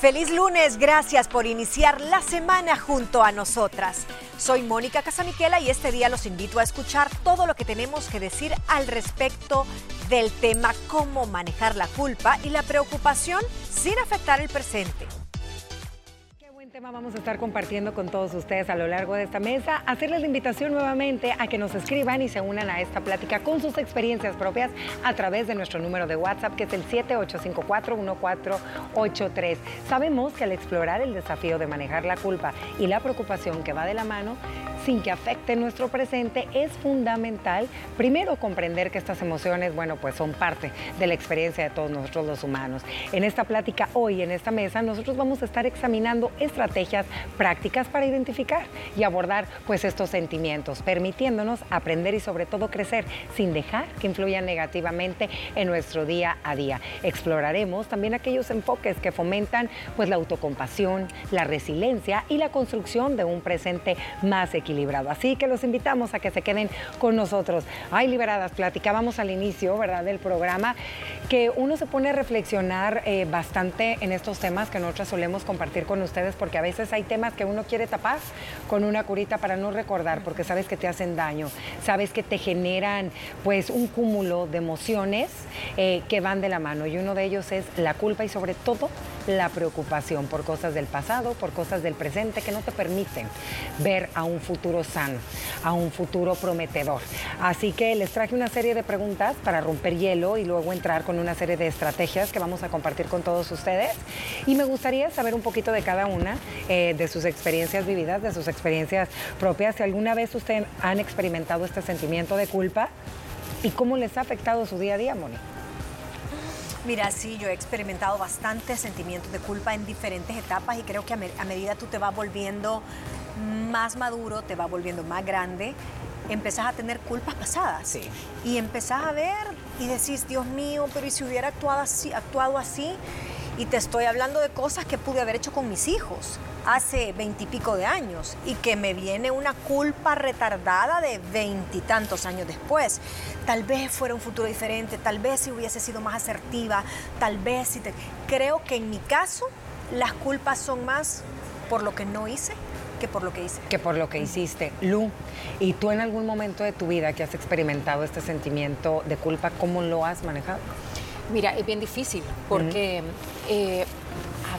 Feliz lunes, gracias por iniciar la semana junto a nosotras. Soy Mónica Casamiquela y este día los invito a escuchar todo lo que tenemos que decir al respecto del tema cómo manejar la culpa y la preocupación sin afectar el presente vamos a estar compartiendo con todos ustedes a lo largo de esta mesa. Hacerles la invitación nuevamente a que nos escriban y se unan a esta plática con sus experiencias propias a través de nuestro número de WhatsApp que es el 7854-1483. Sabemos que al explorar el desafío de manejar la culpa y la preocupación que va de la mano, sin que afecte nuestro presente, es fundamental primero comprender que estas emociones, bueno, pues son parte de la experiencia de todos nosotros los humanos. En esta plática hoy, en esta mesa, nosotros vamos a estar examinando estrategias prácticas para identificar y abordar pues estos sentimientos, permitiéndonos aprender y sobre todo crecer sin dejar que influyan negativamente en nuestro día a día. Exploraremos también aquellos enfoques que fomentan pues la autocompasión, la resiliencia y la construcción de un presente más equilibrado Así que los invitamos a que se queden con nosotros. Ay, liberadas, platicábamos al inicio, ¿verdad?, del programa, que uno se pone a reflexionar eh, bastante en estos temas que nosotros solemos compartir con ustedes, porque a veces hay temas que uno quiere tapar con una curita para no recordar, porque sabes que te hacen daño, sabes que te generan pues un cúmulo de emociones eh, que van de la mano y uno de ellos es la culpa y sobre todo la preocupación por cosas del pasado, por cosas del presente que no te permiten ver a un futuro sano, a un futuro prometedor. Así que les traje una serie de preguntas para romper hielo y luego entrar con una serie de estrategias que vamos a compartir con todos ustedes. Y me gustaría saber un poquito de cada una, eh, de sus experiencias vividas, de sus experiencias propias. Si alguna vez ustedes han experimentado este sentimiento de culpa y cómo les ha afectado su día a día, Moni. Mira, sí, yo he experimentado bastantes sentimientos de culpa en diferentes etapas y creo que a, medida tú te vas volviendo más maduro, te vas volviendo más grande, empezás a tener culpas pasadas. Sí. Y empezás a ver y decís, Dios mío, pero ¿y si hubiera actuado así? Actuado así? Y te estoy hablando de cosas que pude haber hecho con mis hijos hace veintipico de años y que me viene una culpa retardada de veintitantos años después. Tal vez fuera un futuro diferente, tal vez si hubiese sido más asertiva, tal vez si te... Creo que en mi caso las culpas son más por lo que no hice que por lo que hice. Que por lo que hiciste. Lu, ¿y tú en algún momento de tu vida que has experimentado este sentimiento de culpa, cómo lo has manejado? Mira, es bien difícil porque eh,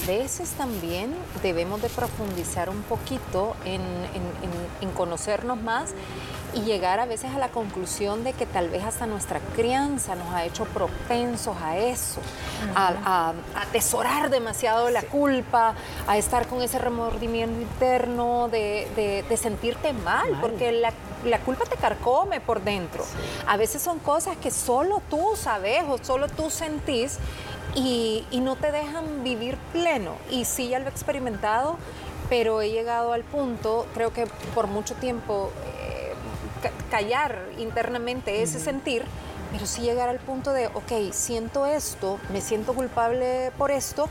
a veces también debemos de profundizar un poquito en, conocernos más y llegar a veces a la conclusión de que tal vez hasta nuestra crianza nos ha hecho propensos a eso, a, atesorar demasiado la culpa, a estar con ese remordimiento interno de, sentirte mal, porque la, la, culpa te carcome por dentro. A veces son cosas que solo tú sabes o solo tú sentís y, no te dejan vivir pleno. Y sí, ya lo he experimentado, pero he llegado al punto, creo que por mucho tiempo, eh, callar internamente ese sentir, pero sí llegar al punto de, ok, siento esto, me siento culpable por esto,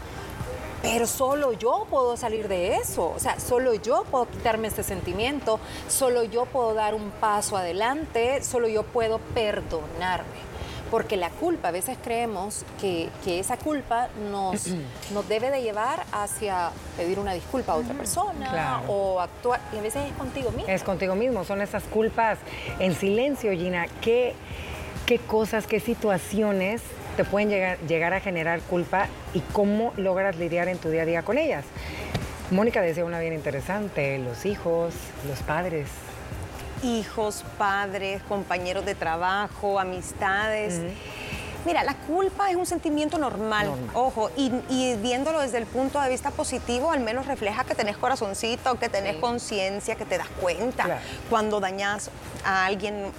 pero solo yo puedo salir de eso, o sea, solo yo puedo quitarme este sentimiento, solo yo puedo dar un paso adelante, solo yo puedo perdonarme porque la culpa, a veces creemos que, esa culpa nos, nos debe de llevar hacia pedir una disculpa a otra persona o actuar, y a veces es contigo mismo. Es contigo mismo, son esas culpas en silencio, Gina. ¿Qué, qué cosas, qué situaciones te pueden llegar, llegar a generar culpa y cómo logras lidiar en tu día a día con ellas? Mónica decía una bien interesante, los hijos, los padres, hijos, padres, compañeros de trabajo, amistades. Mira, la culpa es un sentimiento normal, ojo, y, viéndolo desde el punto de vista positivo, al menos refleja que tenés corazoncito, que tenés conciencia, que te das cuenta cuando dañas a alguien,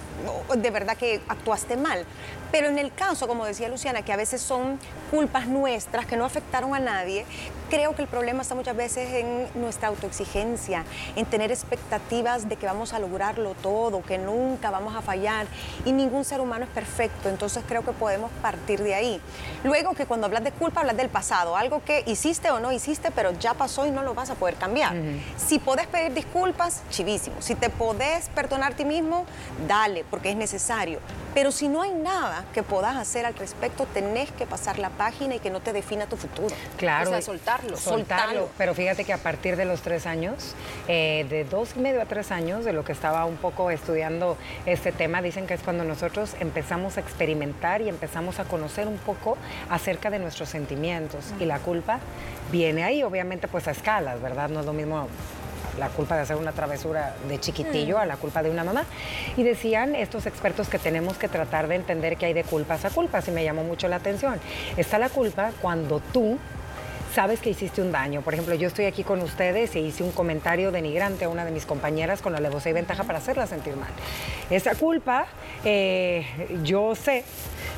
de verdad que actuaste mal. Pero en el caso, como decía Luciana, que a veces son culpas nuestras que no afectaron a nadie, creo que el problema está muchas veces en nuestra autoexigencia, en tener expectativas de que vamos a lograrlo todo, que nunca vamos a fallar y ningún ser humano es perfecto. Entonces creo que podemos partir de ahí. Luego que cuando hablas de culpa, hablas del pasado, algo que hiciste o no hiciste, pero ya pasó y no lo vas a poder cambiar. Si podés pedir disculpas, chivísimo. Si te podés perdonar a ti mismo, dale, porque es necesario. Pero si no hay nada que puedas hacer al respecto, tenés que pasar la página y que no te defina tu futuro. Claro. O sea, soltarlo. Soltarlo. Pero fíjate que a partir de los tres años, eh, de dos y medio a tres años, de lo que estaba un poco estudiando este tema, dicen que es cuando nosotros empezamos a experimentar y empezamos a conocer un poco acerca de nuestros sentimientos. Y la culpa viene ahí, obviamente, pues a escalas, ¿verdad? No es lo mismo la culpa de hacer una travesura de chiquitillo a la culpa de una mamá. Y decían estos expertos que tenemos que tratar de entender que hay de culpas a culpas y me llamó mucho la atención. Está la culpa cuando tú sabes que hiciste un daño. Por ejemplo, yo estoy aquí con ustedes e hice un comentario denigrante a una de mis compañeras con la alevosía y ventaja para hacerla sentir mal. Esa culpa, eh, yo sé,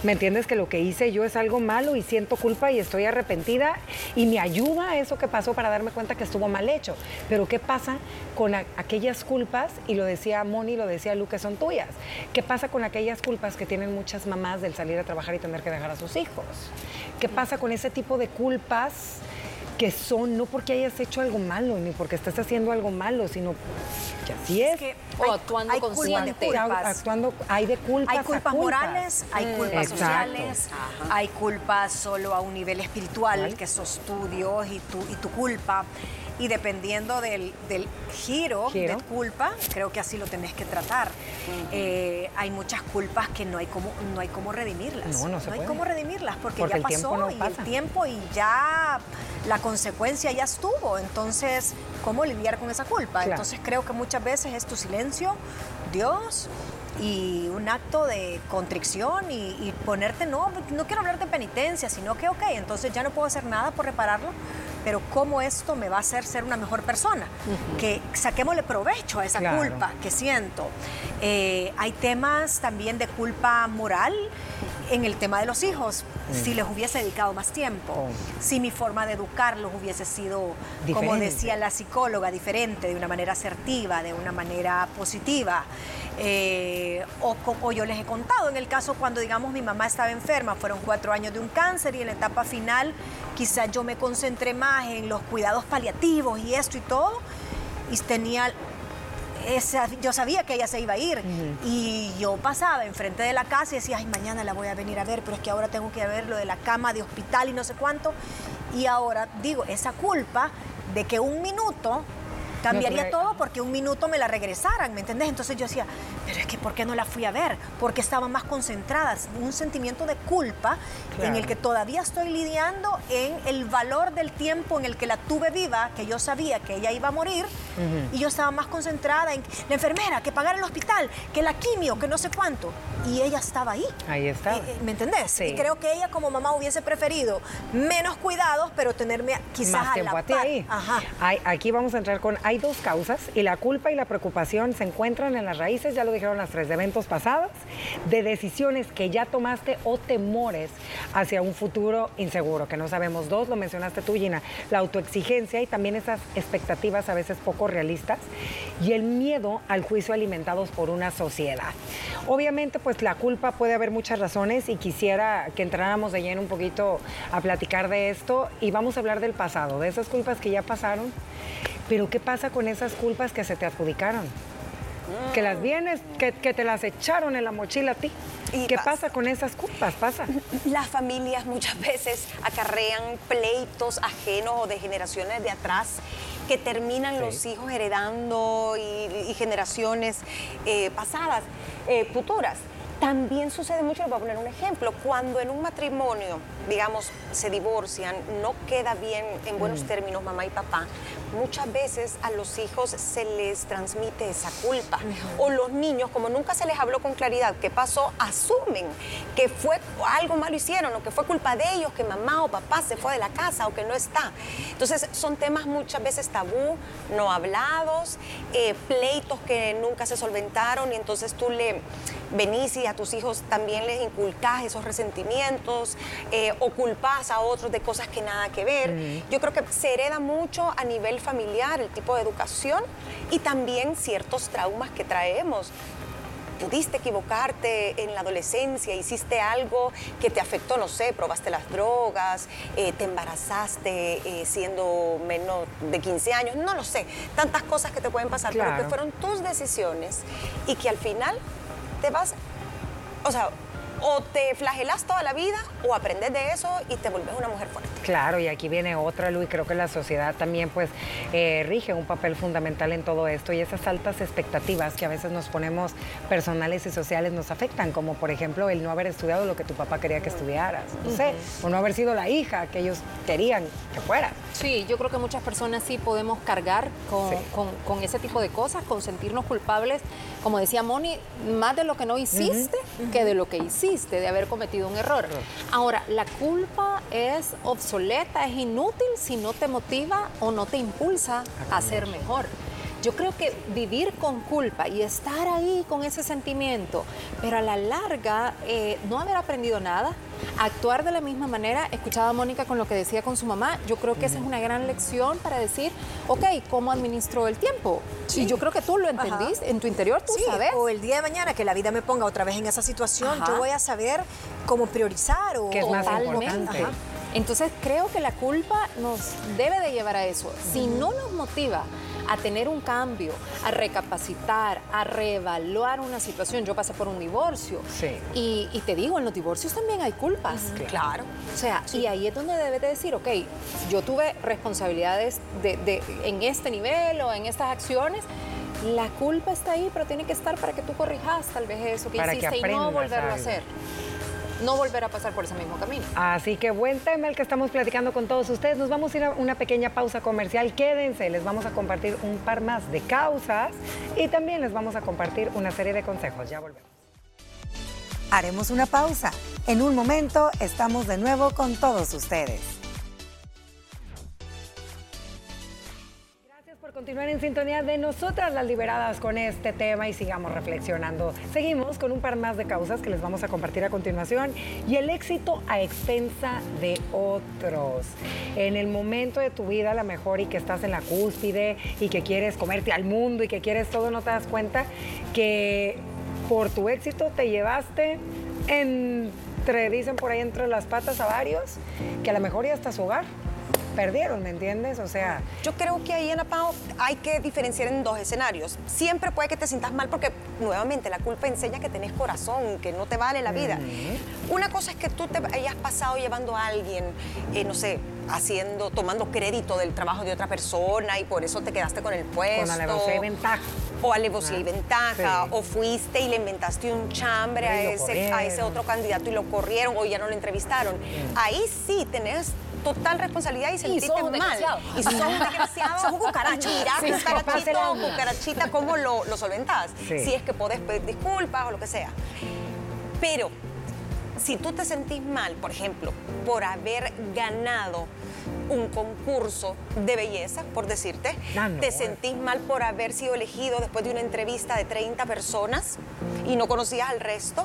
¿me entiendes? Que lo que hice yo es algo malo y siento culpa y estoy arrepentida y me ayuda eso que pasó para darme cuenta que estuvo mal hecho. Pero ¿qué pasa con aquellas culpas? Y lo decía Moni, lo decía Lu, que son tuyas. ¿Qué pasa con aquellas culpas que tienen muchas mamás del salir a trabajar y tener que dejar a sus hijos? ¿Qué pasa con ese tipo de culpas? Que son no porque hayas hecho algo malo, ni porque estás haciendo algo malo, sino que así es. o actuando consciente. Actuando, hay de culpas Hay culpas, morales, hay mm. culpas sociales, hay culpas solo a un nivel espiritual, que sos tu Dios y tu, y tu culpa y dependiendo del, giro, de culpa, creo que así lo tenés que tratar. Eh, hay muchas culpas que no hay como, no hay cómo redimirlas. No, no, hay cómo redimirlas porque, ya pasó y el tiempo y ya la consecuencia ya estuvo. Entonces, ¿cómo lidiar con esa culpa? Entonces creo que muchas veces es tu silencio, Dios, y un acto de contrición y, ponerte, no, no quiero hablar de penitencia, sino que, ok, entonces ya no puedo hacer nada por repararlo, pero cómo esto me va a hacer ser una mejor persona, que saquémosle provecho a esa culpa que siento. Eh, hay temas también de culpa moral en el tema de los hijos, si les hubiese dedicado más tiempo, oh. si mi forma de educarlos hubiese sido, como decía la psicóloga, diferente, de una manera asertiva, de una manera positiva. Eh, o, yo les he contado, en el caso cuando, digamos, mi mamá estaba enferma, fueron cuatro años de un cáncer y en la etapa final quizás yo me concentré más en los cuidados paliativos y esto y todo, y tenía esa, yo sabía que ella se iba a ir y yo pasaba enfrente de la casa y decía, ay, mañana la voy a venir a ver, pero es que ahora tengo que ver lo de la cama de hospital y no sé cuánto. Y ahora digo, esa culpa de que un minuto Cambiaría todo porque un minuto me la regresaran, ¿me entendés? Entonces yo decía, pero es que ¿por qué no la fui a ver? Porque estaba más concentrada, un sentimiento de culpa en el que todavía estoy lidiando en el valor del tiempo en el que la tuve viva, que yo sabía que ella iba a morir, y yo estaba más concentrada en la enfermera, que pagar el hospital, que la quimio, que no sé cuánto. Y ella estaba ahí. Ahí está. Eh, eh, ¿Me entendés? Y creo que ella como mamá hubiese preferido menos cuidados, pero tenerme quizás más tiempo a, a ti ahí. Ajá. aquí vamos a entrar con hay dos causas y la culpa y la preocupación se encuentran en las raíces, ya lo dijeron las tres, de eventos pasados, de decisiones que ya tomaste o temores hacia un futuro inseguro, que no sabemos. Dos, lo mencionaste tú, Gina, la autoexigencia y también esas expectativas a veces poco realistas y el miedo al juicio alimentados por una sociedad. Obviamente, pues la culpa puede haber muchas razones y quisiera que entráramos de lleno un poquito a platicar de esto y vamos a hablar del pasado, de esas culpas que ya pasaron pero ¿qué pasa con esas culpas que se te adjudicaron? Que las vienes, que, te las echaron en la mochila a ti. ¿Qué pasa. con esas culpas? Pasa. Las familias muchas veces acarrean pleitos ajenos o de generaciones de atrás que terminan los hijos heredando y, generaciones eh, pasadas, eh, futuras. También sucede mucho, les voy a poner un ejemplo, cuando en un matrimonio, digamos, se divorcian, no queda bien en buenos mm. términos mamá y papá, muchas veces a los hijos se les transmite esa culpa. O los niños, como nunca se les habló con claridad qué pasó, asumen que fue algo malo hicieron o que fue culpa de ellos, que mamá o papá se fue de la casa o que no está. Entonces son temas muchas veces tabú, no hablados, eh, pleitos que nunca se solventaron y entonces tú le venís y a tus hijos también les inculcás esos resentimientos eh, o culpás a otros de cosas que nada que ver. Yo creo que se hereda mucho a nivel familiar el tipo de educación y también ciertos traumas que traemos. Pudiste equivocarte en la adolescencia, hiciste algo que te afectó, no sé, probaste las drogas, eh, te embarazaste eh, siendo menos de 15 años, no lo sé, tantas cosas que te pueden pasar, pero que fueron tus decisiones y que al final te vas, o sea, o te flagelas toda la vida o aprendes de eso y te vuelves una mujer fuerte. Claro, y aquí viene otra, Luis, creo que la sociedad también pues eh, rige un papel fundamental en todo esto y esas altas expectativas que a veces nos ponemos personales y sociales nos afectan, como por ejemplo el no haber estudiado lo que tu papá quería que estudiaras, no sé, o no haber sido la hija que ellos querían que fueras. Sí, yo creo que muchas personas sí podemos cargar con, ese tipo de cosas, con sentirnos culpables, como decía Moni, más de lo que no hiciste que de lo que hiciste, de haber cometido un error. Ahora, la culpa es obsoleta, es inútil si no te motiva o no te impulsa a ser mejor. Yo creo que vivir con culpa y estar ahí con ese sentimiento, pero a la larga eh, no haber aprendido nada, actuar de la misma manera, escuchaba a Mónica con lo que decía con su mamá, yo creo que esa es una gran lección para decir, ok, ¿cómo administro el tiempo? Y yo creo que tú lo entendiste, en tu interior tú sabes. O el día de mañana que la vida me ponga otra vez en esa situación, yo voy a saber cómo priorizar o... ¿Qué es más importante? Entonces creo que la culpa nos debe de llevar a eso. Si no nos motiva a tener un cambio, a recapacitar, a reevaluar una situación. Yo pasé por un divorcio. Sí. Y, te digo, en los divorcios también hay culpas. Claro. O sea, y ahí es donde debes de decir, ok, yo tuve responsabilidades de, en este nivel o en estas acciones. La culpa está ahí, pero tiene que estar para que tú corrijas tal vez eso que hiciste y no volverlo a hacer no volver a pasar por ese mismo camino. Así que buen tema el que estamos platicando con todos ustedes. Nos vamos a ir a una pequeña pausa comercial. Quédense, les vamos a compartir un par más de causas y también les vamos a compartir una serie de consejos. Ya volvemos. Haremos una pausa. En un momento estamos de nuevo con todos ustedes. Continuar en sintonía de nosotras las liberadas con este tema y sigamos reflexionando. Seguimos con un par más de causas que les vamos a compartir a continuación y el éxito a expensa de otros. En el momento de tu vida, la mejor y que estás en la cúspide y que quieres comerte al mundo y que quieres todo, no te das cuenta que por tu éxito te llevaste entre, dicen por ahí, entre las patas a varios, que a lo mejor ya está su hogar perdieron, ¿me entiendes? O sea... Yo creo que ahí, Ana Pao, hay que diferenciar en dos escenarios. Siempre puede que te sientas mal porque, nuevamente, la culpa enseña que tenés corazón, que no te vale la vida. Una cosa es que tú te hayas pasado llevando a alguien, eh, no sé, haciendo, tomando crédito del trabajo de otra persona y por eso te quedaste con el puesto. Con alevosía y ventaja. O alevosía y ah, ventaja, o fuiste y le inventaste un chambre a ese, a ese otro candidato y lo corrieron o ya no lo entrevistaron. Ahí sí tenés total responsabilidad y sentirte mal. Y si sos un desgraciado, sos un cucaracho. Mirá, sí, cucarachito cucarachita, cómo lo, lo solventás. Si es que podés pedir disculpas o lo que sea. Pero si tú te sentís mal, por ejemplo, por haber ganado un concurso de belleza, por decirte, ah, te sentís mal por haber sido elegido después de una entrevista de 30 personas y no conocías al resto.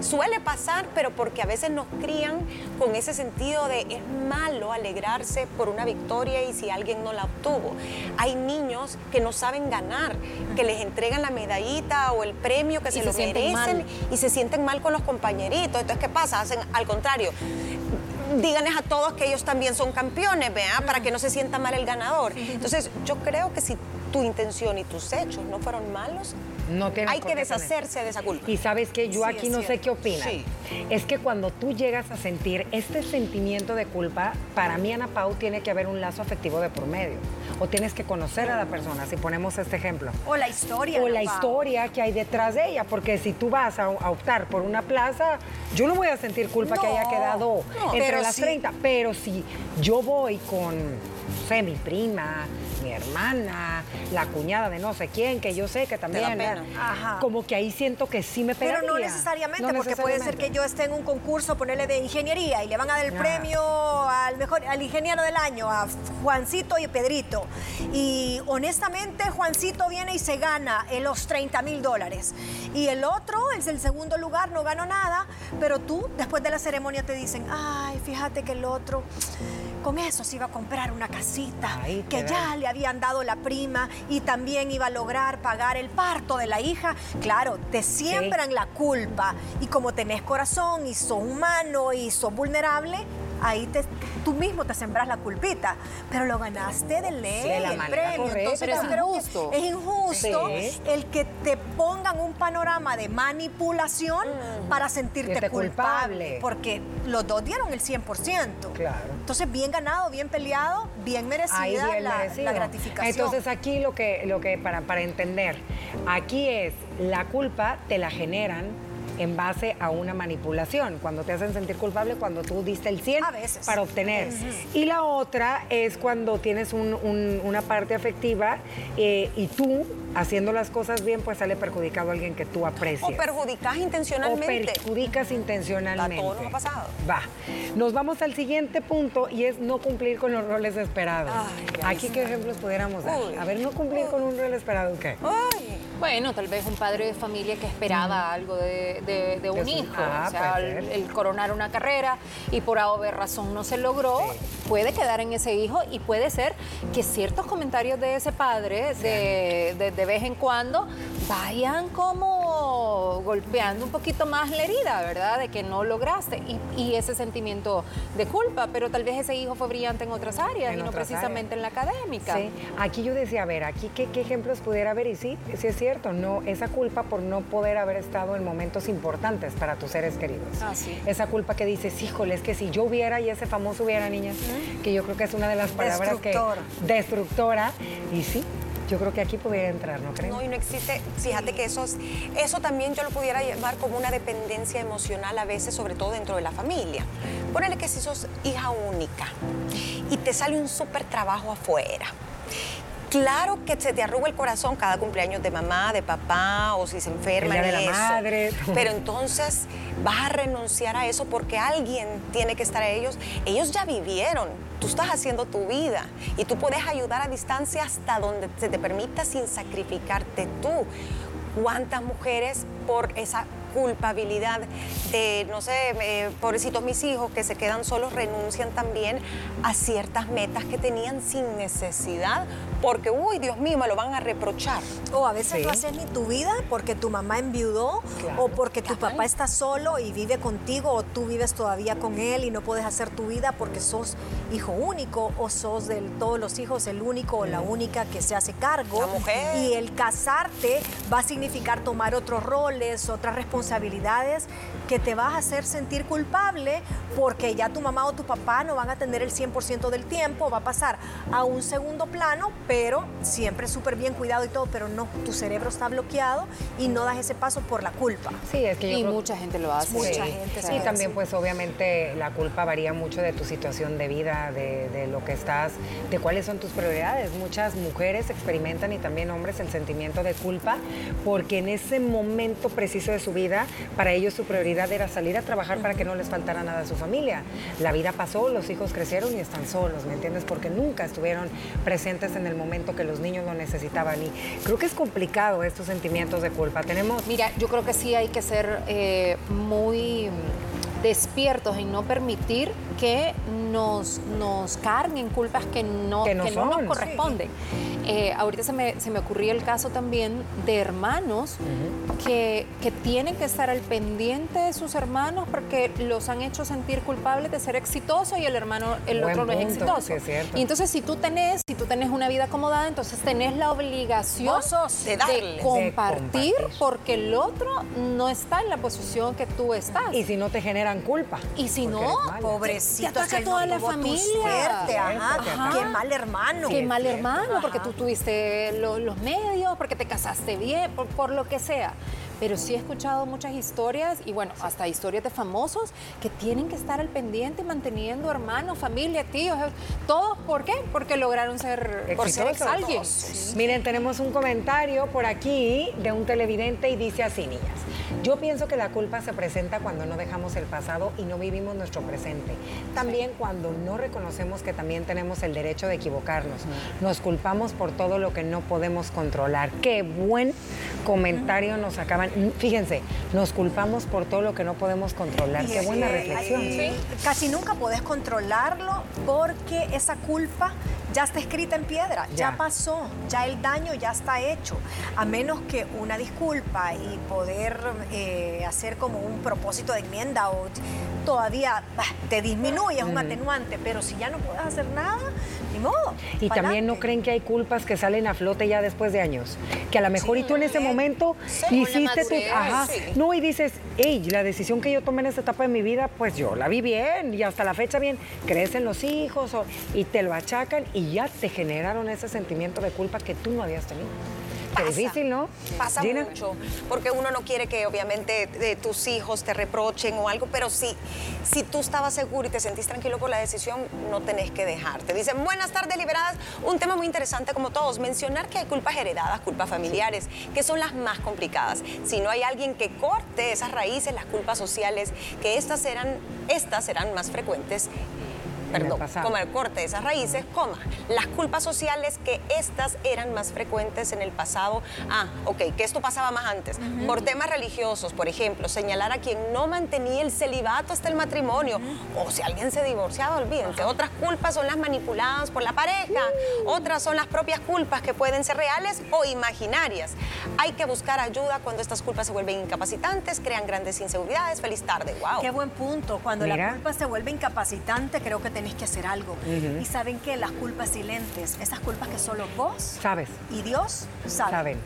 Suele pasar, pero porque a veces nos crían con ese sentido de es malo alegrarse por una victoria y si alguien no la obtuvo. Hay niños que no saben ganar, que les entregan la medallita o el premio que se, lo merecen y se sienten mal con los compañeritos. Entonces, ¿qué pasa? Hacen al contrario díganles a todos que ellos también son campeones, ¿vea? Para que no se sienta mal el ganador. Entonces, yo creo que si tu intención y tus hechos no fueron malos, no hay que deshacerse de esa culpa. Y sabes que yo aquí no sé qué opinas. Es que cuando tú llegas a sentir este sentimiento de culpa, para mí, Ana Pau, tiene que haber un lazo afectivo de por medio. O tienes que conocer a la persona, si ponemos este ejemplo. O la historia. O la historia que hay detrás de ella, porque si tú vas a, optar por una plaza, yo no voy a sentir culpa que haya quedado entre las 30. Pero si yo voy con, sé, mi prima, mi hermana, la cuñada de no sé quién, que yo sé que también. Como que ahí siento que sí me pegaría. Pero no necesariamente, porque puede ser que yo esté en un concurso, ponerle de ingeniería y le van a dar el premio al mejor, al ingeniero del año, a Juancito y Pedrito. Y honestamente, Juancito viene y se gana en los 30 mil dólares. Y el otro, es el segundo lugar, no ganó nada, pero tú, después de la ceremonia, te dicen, ay, fíjate que el otro con eso se iba a comprar una casita que ya le habían dado la prima y también iba a lograr pagar el parto de la hija, claro, te siembran la culpa y como tenés corazón y sos humano y sos vulnerable, ahí te, tú mismo te sembras la culpita, pero lo ganaste de ley, De el premio. correcta. Entonces, Pero es que injusto. Es injusto Sí. el que te pongan un panorama de manipulación para sentirte culpable, culpable. porque los dos dieron el 100%. Claro. Entonces, bien ganado, bien peleado, bien merecida Ahí bien la, la gratificación. Entonces aquí lo que, lo que para, para entender, aquí es la culpa te la generan en base a una manipulación, cuando te hacen sentir culpable, cuando tú diste el 100 A veces. para obtener. Y la otra es cuando tienes un- un- una parte afectiva eh, y tú, haciendo las cosas bien, pues sale perjudicado a alguien que tú aprecias. O perjudicas O intencionalmente. perjudicas intencionalmente. A todos nos ha pasado. Va. Nos vamos al siguiente punto y es no cumplir con los roles esperados. Ay, Aquí qué ejemplos pudiéramos dar. Uy. A ver, no cumplir con un rol esperado, ¿qué? Ay, Bueno, tal vez un padre de familia que esperaba algo de, de- de un su- hijo, ah, o sea, el, coronar una carrera y por haber razón no se logró, puede quedar en ese hijo y puede ser que ciertos comentarios de ese padre de, de- de vez en cuando vayan como golpeando un poquito más la herida, ¿verdad? De que no lograste y, y ese sentimiento de culpa, pero tal vez ese hijo fue brillante en otras áreas En y no precisamente en la académica. Sí. Aquí yo decía, a ver, aquí qué, qué ejemplos pudiera haber y sí, sí es cierto, no, esa culpa por no poder haber estado en momentos importantes para tus seres queridos. Ah, sí. Esa culpa que dices, híjole, es que si yo hubiera y ese famoso hubiera, niñas, que yo creo que es una de las palabras que... Destructora. Y sí, yo creo que aquí pudiera entrar, ¿no creen? No, y no existe, fíjate que eso, es- eso también yo lo pudiera llevar como una dependencia emocional a veces, sobre todo dentro de la familia. Ponele que si sos hija única y te sale un súper trabajo afuera. Claro que se te arruga el corazón cada cumpleaños de mamá, de papá, o si se enferma El día de en la eso. madre. Pero entonces vas a renunciar a eso porque alguien tiene que estar a ellos. Ellos ya vivieron. Tú estás haciendo tu vida y tú puedes ayudar a distancia hasta donde se te permita sin sacrificarte tú. ¿Cuántas mujeres por esa culpabilidad de, no sé, eh, pobrecitos mis hijos que se quedan solos, renuncian también a ciertas metas que tenían sin necesidad? Porque, uy, Dios mío, me lo van a reprochar. O a veces Sí. no haces ni tu vida porque tu mamá enviudó Claro. o porque tu papá está solo y vive contigo o tú vives todavía con él y no puedes hacer tu vida porque sos hijo único o sos de todos los hijos el único o la única que se hace cargo. La mujer. Y el casarte va a significar tomar otros roles, otras responsabilidades que te vas a hacer sentir culpable porque ya tu mamá o tu papá no van a tener el 100% del tiempo, va a pasar a un segundo plano, pero siempre súper bien cuidado y todo, pero no, tu cerebro está bloqueado y no das ese paso por la culpa. Sí, es que yo Y creo- mucha gente lo hace. Mucha Sí. gente se Y también pues obviamente la culpa varía mucho de tu situación de vida, de, de lo que estás, de cuáles son tus prioridades. Muchas mujeres experimentan y también hombres el sentimiento de culpa porque en ese momento preciso de su vida, para ellos su prioridad era salir a trabajar para que no les faltara nada a su familia. La vida pasó, los hijos crecieron y están solos, ¿me entiendes? Porque nunca estuvieron presentes en el momento que los niños lo necesitaban. Y creo que es complicado estos sentimientos de culpa. Tenemos Mira, yo creo que sí hay que ser eh, muy despiertos en no permitir que nos, nos carguen culpas que no, Que no nos son, corresponden. Eh, ahorita se me, se me ocurría el caso también de hermanos que, que tienen que estar al pendiente de sus hermanos porque los han hecho sentir culpables de ser exitosos y el hermano, el Buen otro no es punto, exitoso. sí, es cierto. Y entonces si tú tenés, si tú tenés una vida acomodada, entonces tenés la obligación de darle. de compartir, De compartir. porque el otro no está en la posición que tú estás. Y si no te generan culpa. Y si no. Pobrecito, Te ataca toda no la familia. suerte, ajá. Ajá. Qué mal hermano. Qué mal hermano, porque tú tuviste lo- los medios, porque te casaste bien, por, por lo que sea. Pero sí he escuchado muchas historias y bueno, hasta historias de famosos que tienen que estar al pendiente manteniendo hermanos, familia, tíos, eh, todos. ¿Por qué? Porque lograron ser, por ser alguien. Miren, tenemos un comentario por aquí de un televidente y dice así, niñas. Yo pienso que la culpa se presenta cuando no dejamos el pasado y no vivimos nuestro presente. También cuando no reconocemos que también tenemos el derecho de equivocarnos. Nos culpamos por todo lo que no podemos controlar. Qué buen comentario nos acaban. Fíjense, nos culpamos por todo lo que no podemos controlar. Qué buena reflexión. Casi nunca podés controlarlo porque esa culpa ya está escrita en piedra, ya. pasó, ya el daño ya está hecho. A menos que una disculpa y poder eh, hacer como un propósito de enmienda o todavía te disminuye, es un atenuante, pero si ya no puedes hacer nada, ni modo. Y también no creen que hay culpas que salen a flote ya después de años. Que a lo mejor y tú en ese momento hiciste tu. Ajá. No, y dices, hey, la decisión que yo tomé en esta etapa de mi vida, pues yo la vi bien y hasta la fecha bien. Crecen los hijos y te lo achacan y ya te generaron ese sentimiento de culpa que tú no habías tenido. Qué difícil, ¿no? Pasa mucho, porque uno no quiere que obviamente de tus hijos te reprochen o algo, pero si, si tú estabas seguro y te sentís tranquilo por la decisión, no tenés que dejarte. Dicen, buenas tardes, liberadas. Un tema muy interesante como todos, mencionar que hay culpas heredadas, culpas familiares, que son las más complicadas. Si no hay alguien que corte esas raíces, las culpas sociales, que estas serán, estas serán más frecuentes perdón, como el corte de esas raíces, coma, las culpas sociales que estas eran más frecuentes en el pasado. Ah, ok, que esto pasaba más antes. Por temas religiosos, por ejemplo, señalar a quien no mantenía el celibato hasta el matrimonio, o si alguien se divorciaba, olvídense. Otras culpas son las manipuladas por la pareja, uh. otras son las propias culpas que pueden ser reales o imaginarias. Hay que buscar ayuda cuando estas culpas se vuelven incapacitantes, crean grandes inseguridades. Feliz tarde, wow. Qué buen punto. Cuando la culpa se vuelve incapacitante, creo que tenés que hacer algo. Y saben que las culpas silentes, esas culpas que solo vos sabes y Dios saben.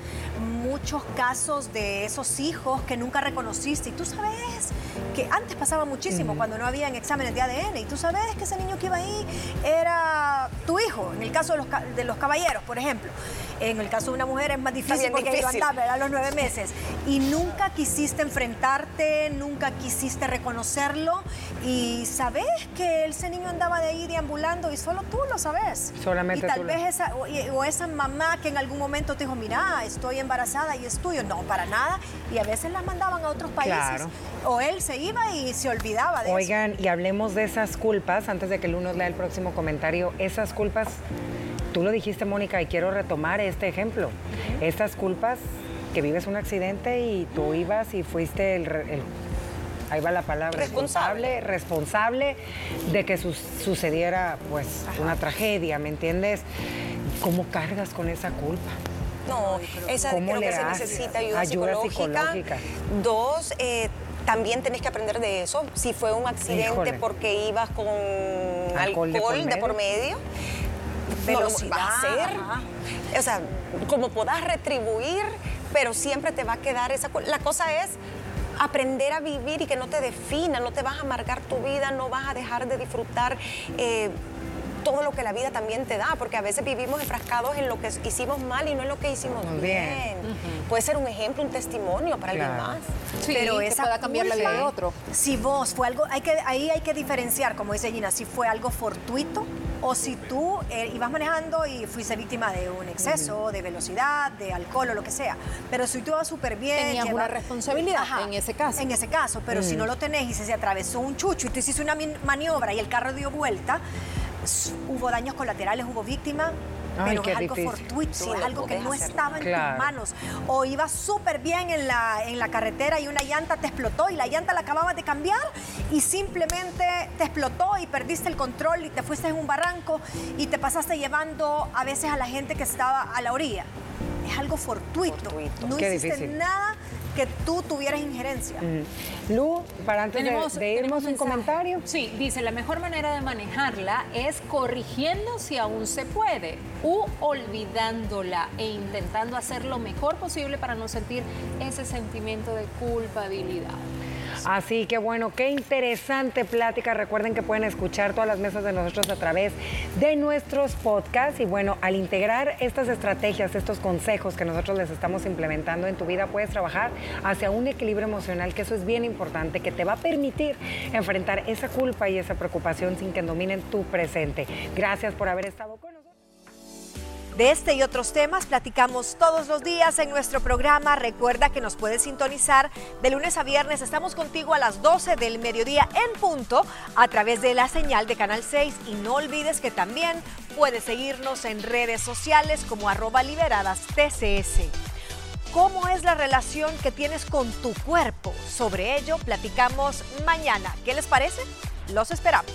Muchos casos de esos hijos que nunca reconociste y tú sabes que antes pasaba muchísimo cuando no habían exámenes de ADN y tú sabes que ese niño que iba ahí era tu hijo, en el caso de los, de los caballeros, por ejemplo. En el caso de una mujer es más difícil porque andar a los nueve meses. Y nunca quisiste enfrentarte, nunca quisiste reconocerlo y sabes que ese niño andaba de ahí deambulando y solo tú lo sabes. Solamente y tal vez esa, o, esa mamá que en algún momento te dijo, mira, estoy embarazada y es tuyo. No, para nada. Y a veces las mandaban a otros países. O él se iba y se olvidaba de Oigan, y hablemos de esas culpas, antes de que el uno lea el próximo comentario, esas culpas, tú lo dijiste, Mónica, y quiero retomar este ejemplo. Estas culpas que vives un accidente y tú ibas y fuiste el ahí va la palabra, responsable, responsable de que sucediera pues una tragedia, ¿me entiendes? ¿Cómo cargas con esa culpa? No, esa creo que se necesita ayuda, psicológica. Dos, eh, también tenés que aprender de eso. Si fue un accidente porque ibas con alcohol, de, por medio, velocidad. No, va a ser. O sea, como podás retribuir, pero siempre te va a quedar esa. La cosa es aprender a vivir y que no te defina, no te vas a amargar tu vida, no vas a dejar de disfrutar. Eh, todo lo que la vida también te da, porque a veces vivimos enfrascados en lo que hicimos mal y no en lo que hicimos bien. Puede ser un ejemplo, un testimonio para alguien más. pero esa pueda cambiar la vida de otro. Si vos fue algo, hay que, ahí hay que diferenciar, como dice Gina, si fue algo fortuito o si tú eh, ibas manejando y fuiste víctima de un exceso de velocidad, de alcohol o lo que sea. Pero si tú ibas súper bien. Tenías una responsabilidad en ese caso. En ese caso, pero si no lo tenés y se, atravesó un chucho y tú hiciste una maniobra y el carro dio vuelta, hubo daños colaterales, hubo víctimas, pero es algo fortuito, es algo que no estaba en tus manos. O ibas súper bien en la, en la carretera y una llanta te explotó y la llanta la acababas de cambiar y simplemente te explotó y perdiste el control y te fuiste en un barranco y te pasaste llevando a veces a la gente que estaba a la orilla. Es algo fortuito. No hiciste nada que tú tuvieras injerencia. Lu, para antes de, irnos un, comentario. Sí, dice, la mejor manera de manejarla es corrigiendo si aún se puede u olvidándola e intentando hacer lo mejor posible para no sentir ese sentimiento de culpabilidad. Así que bueno, qué interesante plática. Recuerden que pueden escuchar todas las mesas de nosotros a través de nuestros podcasts. Y bueno, al integrar estas estrategias, estos consejos que nosotros les estamos implementando en tu vida, puedes trabajar hacia un equilibrio emocional, que eso es bien importante, que te va a permitir enfrentar esa culpa y esa preocupación sin que dominen tu presente. Gracias por haber estado con nosotros. De este y otros temas platicamos todos los días en nuestro programa. Recuerda que nos puedes sintonizar de lunes a viernes. Estamos contigo a las 12 del mediodía en punto a través de la señal de Canal 6. Y no olvides que también puedes seguirnos en redes sociales como arroba liberadas TCS. ¿Cómo es la relación que tienes con tu cuerpo? Sobre ello platicamos mañana. ¿Qué les parece? Los esperamos.